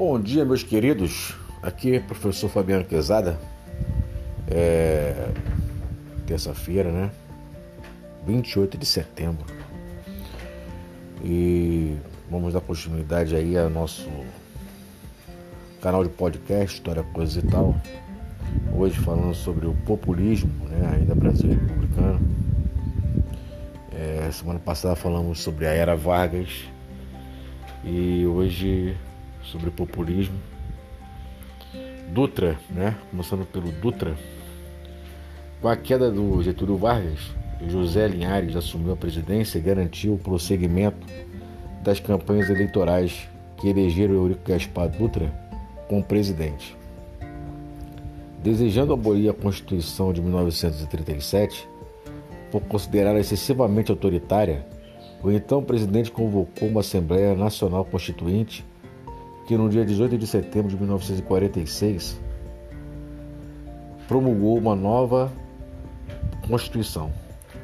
Bom dia, meus queridos. Aqui é o professor Fabiano Quezada. É terça-feira, né? 28 de setembro. E vamos dar continuidade aí ao nosso canal de podcast, História, Coisas e Tal. Hoje falando sobre o populismo, né? Ainda Brasil Republicano. É, semana passada falamos sobre a Era Vargas. E hoje sobre populismo. Dutra, né? Começando pelo Dutra. Com a queda do Getúlio Vargas, José Linhares assumiu a presidência e garantiu o prosseguimento das campanhas eleitorais que elegeram Eurico Gaspar Dutra como presidente. Desejando abolir a Constituição de 1937, por considerá-la excessivamente autoritária, o então presidente convocou uma Assembleia Nacional Constituinte que no dia 18 de setembro de 1946 promulgou uma nova Constituição,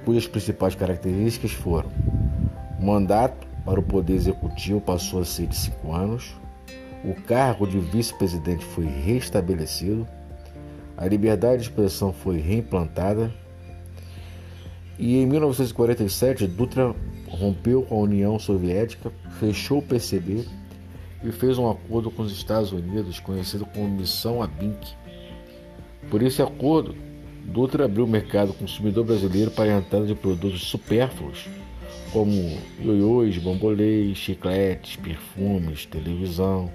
cujas principais características foram: o mandato para o Poder Executivo passou a ser de cinco anos, o cargo de vice-presidente foi restabelecido, a liberdade de expressão foi reimplantada e em 1947 Dutra rompeu com a União Soviética, fechou o PCB e fez um acordo com os Estados Unidos, conhecido como Missão ABINC. Por esse acordo, Dutra abriu o mercado consumidor brasileiro para a entrada de produtos supérfluos, como ioiôs, bambolês, chicletes, perfumes, televisão.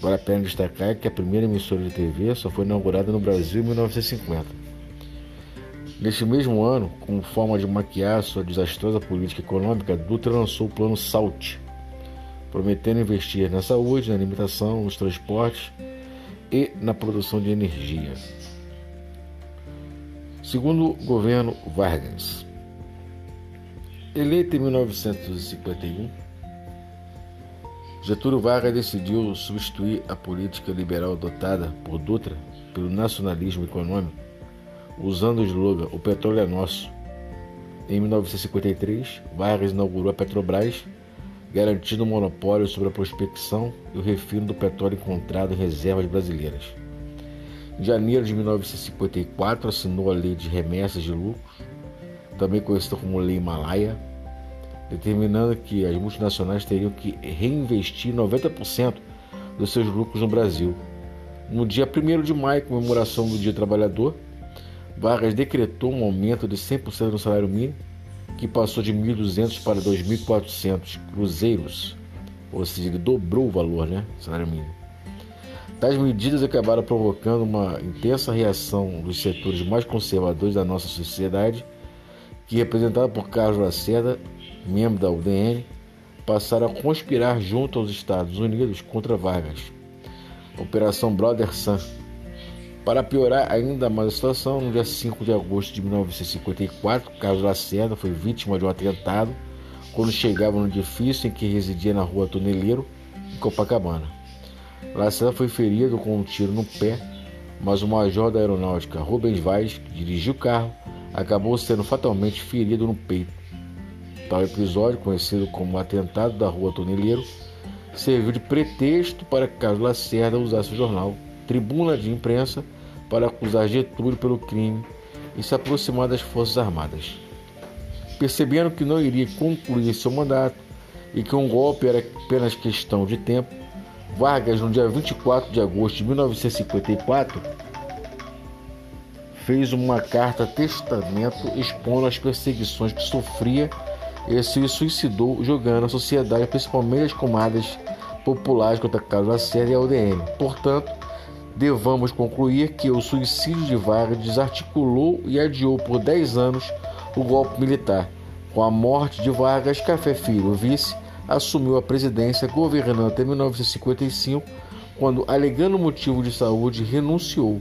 Vale a pena destacar que a primeira emissora de TV só foi inaugurada no Brasil em 1950. Neste mesmo ano, como forma de maquiar sua desastrosa política econômica, Dutra lançou o Plano SALT, prometendo investir na saúde, na alimentação, nos transportes e na produção de energia. Segundo o governo Vargas, eleito em 1951, Getúlio Vargas decidiu substituir a política liberal adotada por Dutra pelo nacionalismo econômico, usando o slogan O petróleo é nosso. Em 1953, Vargas inaugurou a Petrobras garantindo o monopólio sobre a prospecção e o refino do petróleo encontrado em reservas brasileiras. Em janeiro de 1954, assinou a Lei de Remessas de Lucros, também conhecida como Lei Himalaia, determinando que as multinacionais teriam que reinvestir 90% dos seus lucros no Brasil. No dia 1 de maio, comemoração do Dia Trabalhador, Vargas decretou um aumento de 100% no salário mínimo que passou de 1.200 para 2.400 cruzeiros, ou seja, dobrou o valor, né? Salário mínimo. Tais medidas acabaram provocando uma intensa reação dos setores mais conservadores da nossa sociedade, que, representado por Carlos Lacerda, membro da UDN, passaram a conspirar junto aos Estados Unidos contra Vargas. Operação Brother Sun para piorar ainda mais a situação, no dia 5 de agosto de 1954, Carlos Lacerda foi vítima de um atentado quando chegava no edifício em que residia na rua Toneleiro, em Copacabana. Lacerda foi ferido com um tiro no pé, mas o major da aeronáutica, Rubens Vaz, que dirigiu o carro, acabou sendo fatalmente ferido no peito. Tal episódio, conhecido como atentado da rua Toneleiro, serviu de pretexto para que Carlos Lacerda usasse o jornal tribuna de imprensa para acusar Getúlio pelo crime e se aproximar das Forças Armadas. Percebendo que não iria concluir seu mandato e que um golpe era apenas questão de tempo, Vargas, no dia 24 de agosto de 1954, fez uma carta testamento expondo as perseguições que sofria e se suicidou jogando a sociedade, principalmente as comadas populares contra Carlos Lacerda e a UDN. Portanto, devamos concluir que o suicídio de Vargas desarticulou e adiou por 10 anos o golpe militar. Com a morte de Vargas, Café Filho, vice, assumiu a presidência, governando até 1955, quando, alegando motivo de saúde, renunciou.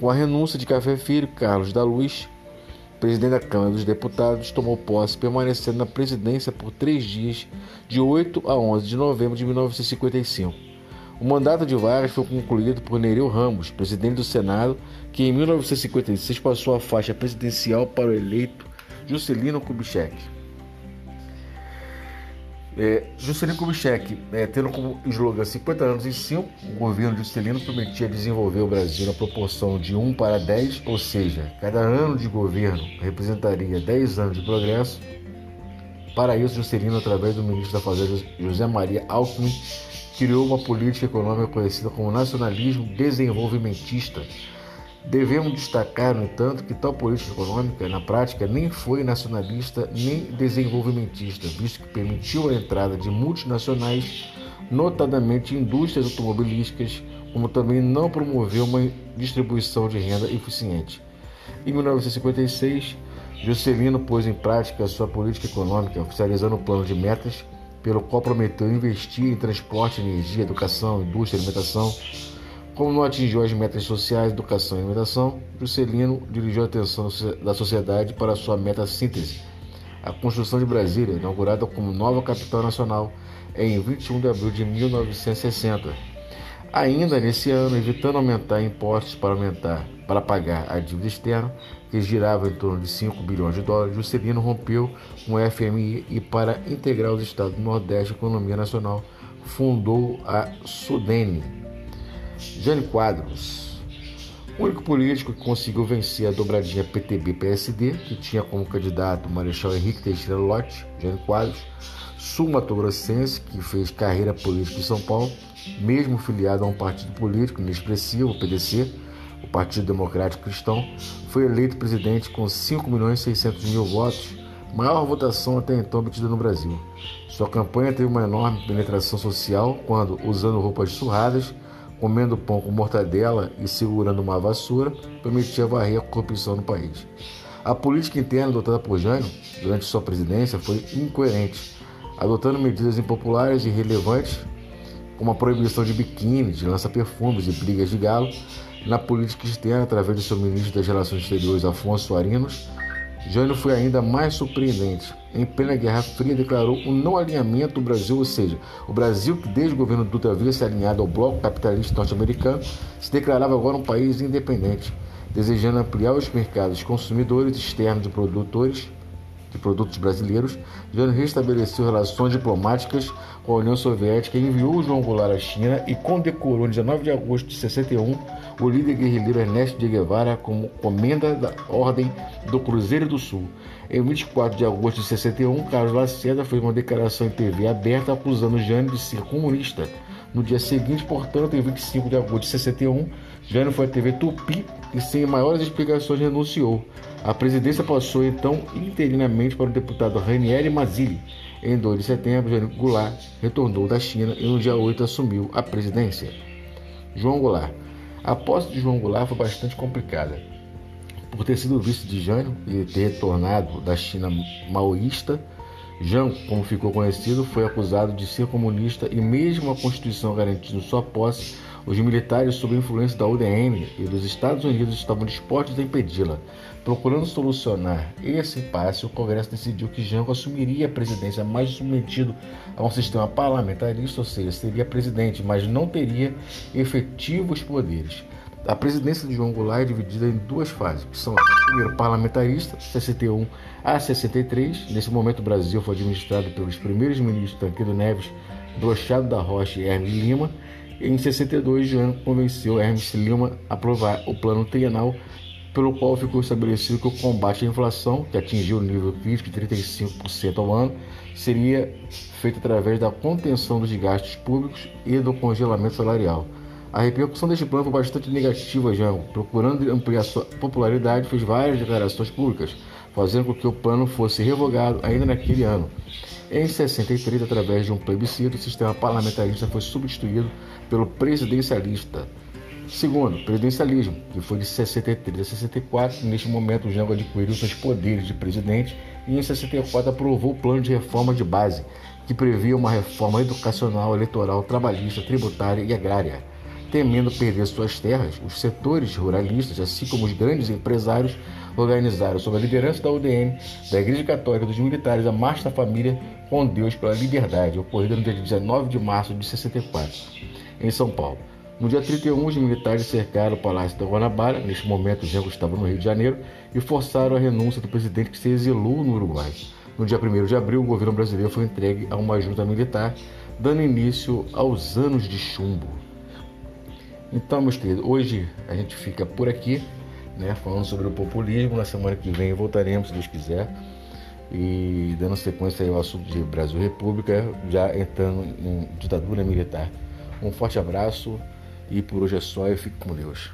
Com a renúncia de Café Filho, Carlos da Luz, presidente da Câmara dos Deputados, tomou posse, permanecendo na presidência por três dias, de 8 a 11 de novembro de 1955. O mandato de Vargas foi concluído por Nereu Ramos, presidente do Senado, que em 1956 passou a faixa presidencial para o eleito Juscelino Kubitschek. É, Juscelino Kubitschek, é, tendo como slogan 50 anos em 5, o governo Juscelino prometia desenvolver o Brasil na proporção de 1 para 10, ou seja, cada ano de governo representaria 10 anos de progresso. Para isso, Juscelino, através do ministro da Fazenda José Maria Alckmin, criou uma política econômica conhecida como nacionalismo desenvolvimentista, Devemos destacar, no entanto, que tal política econômica, na prática, nem foi nacionalista nem desenvolvimentista, visto que permitiu a entrada de multinacionais, notadamente indústrias automobilísticas, como também não promoveu uma distribuição de renda eficiente. Em 1956, Juscelino pôs em prática sua política econômica, oficializando o plano de metas, pelo qual prometeu investir em transporte, energia, educação, indústria, alimentação, como não atingiu as metas sociais, educação e alimentação, Juscelino dirigiu a atenção da sociedade para sua meta síntese, a construção de Brasília, inaugurada como nova capital nacional em 21 de abril de 1960. Ainda nesse ano, evitando aumentar impostos para aumentar para pagar a dívida externa, que girava em torno de 5 bilhões de dólares, Juscelino rompeu com o FMI e para integrar os estados do Nordeste à economia nacional, fundou a Sudene, Jânio Quadros, o único político que conseguiu vencer a dobradinha PTB-PSD, que tinha como candidato o Marechal Henrique Teixeira Lott, Jânio Quadros, sul-mato-grossense, que fez carreira política em São Paulo, mesmo filiado a um partido político inexpressivo, o PDC, o Partido Democrático Cristão, foi eleito presidente com 5 milhões 600 mil votos, maior votação até então obtida no Brasil. Sua campanha teve uma enorme penetração social quando, usando roupas surradas, comendo pão com mortadela e segurando uma vassoura, permitia varrer a corrupção no país. A política interna adotada por Jânio durante sua presidência foi incoerente, adotando medidas impopulares e irrelevantes, como a proibição de biquíni, de lança-perfumes e brigas de galo, na política externa através do seu ministro das Relações Exteriores, Afonso Arinos, Jânio foi ainda mais surpreendente. Em plena Guerra Fria, declarou um não alinhamento do Brasil, ou seja, o Brasil, que desde o governo Dutra havia se alinhado ao bloco capitalista norte-americano, se declarava agora um país independente, desejando ampliar os mercados consumidores externos e produtores de produtos brasileiros, Jânio restabeleceu relações diplomáticas com a União Soviética, enviou João Goulart à China e condecorou, em 19 de agosto de 61, o líder guerrilheiro Ernesto de Guevara como comenda da Ordem do Cruzeiro do Sul. Em 24 de agosto de 61, Carlos Lacerda fez uma declaração em TV aberta acusando Jânio de ser comunista. No dia seguinte, portanto, em 25 de agosto de 61, Jânio foi à TV Tupi e, sem maiores explicações, renunciou. A presidência passou então interinamente para o deputado Ranieri Mazzilli. Em 2 de setembro, Jânio Goulart retornou da China e no dia 8 assumiu a presidência. João Goulart. A posse de João Goulart foi bastante complicada. Por ter sido vice de Jânio e ter retornado da China maoísta, Jean, como ficou conhecido, foi acusado de ser comunista e, mesmo a Constituição garantindo sua posse, os militares, sob influência da UDN e dos Estados Unidos, estavam dispostos a impedi-la. Procurando solucionar esse impasse, o Congresso decidiu que Jango assumiria a presidência mais submetido a um sistema parlamentarista, ou seja, seria presidente, mas não teria efetivos poderes. A presidência de João Goulart é dividida em duas fases, que são primeiro parlamentarista, 61 a 63. Nesse momento o Brasil foi administrado pelos primeiros ministros Tancredo Neves, Brochado da Rocha e Hermes Lima. Em 62, João convenceu Hermes Lima a aprovar o plano trienal, pelo qual ficou estabelecido que o combate à inflação, que atingiu o nível crítico de 35% ao ano, seria feito através da contenção dos gastos públicos e do congelamento salarial. A repercussão deste plano foi bastante negativa, já procurando ampliar sua popularidade, fez várias declarações públicas, fazendo com que o plano fosse revogado ainda naquele ano. Em 63, através de um plebiscito, o sistema parlamentarista foi substituído pelo presidencialista. Segundo, presidencialismo, que foi de 63 a 64. Neste momento, o Jango adquiriu seus poderes de presidente e, em 64, aprovou o plano de reforma de base, que previa uma reforma educacional, eleitoral, trabalhista, tributária e agrária temendo perder suas terras, os setores ruralistas, assim como os grandes empresários, organizaram sob a liderança da UDN, da Igreja Católica dos Militares, a Marcha da Família com Deus pela Liberdade, ocorrida no dia 19 de março de 64, em São Paulo. No dia 31, os militares cercaram o Palácio da Guanabara, neste momento o Jango estava no Rio de Janeiro, e forçaram a renúncia do presidente que se exilou no Uruguai. No dia 1 de abril, o governo brasileiro foi entregue a uma junta militar, dando início aos anos de chumbo. Então, meus queridos, hoje a gente fica por aqui, né, falando sobre o populismo. Na semana que vem voltaremos, se Deus quiser, e dando sequência ao assunto de Brasil República, já entrando em ditadura militar. Um forte abraço e por hoje é só e fique com Deus.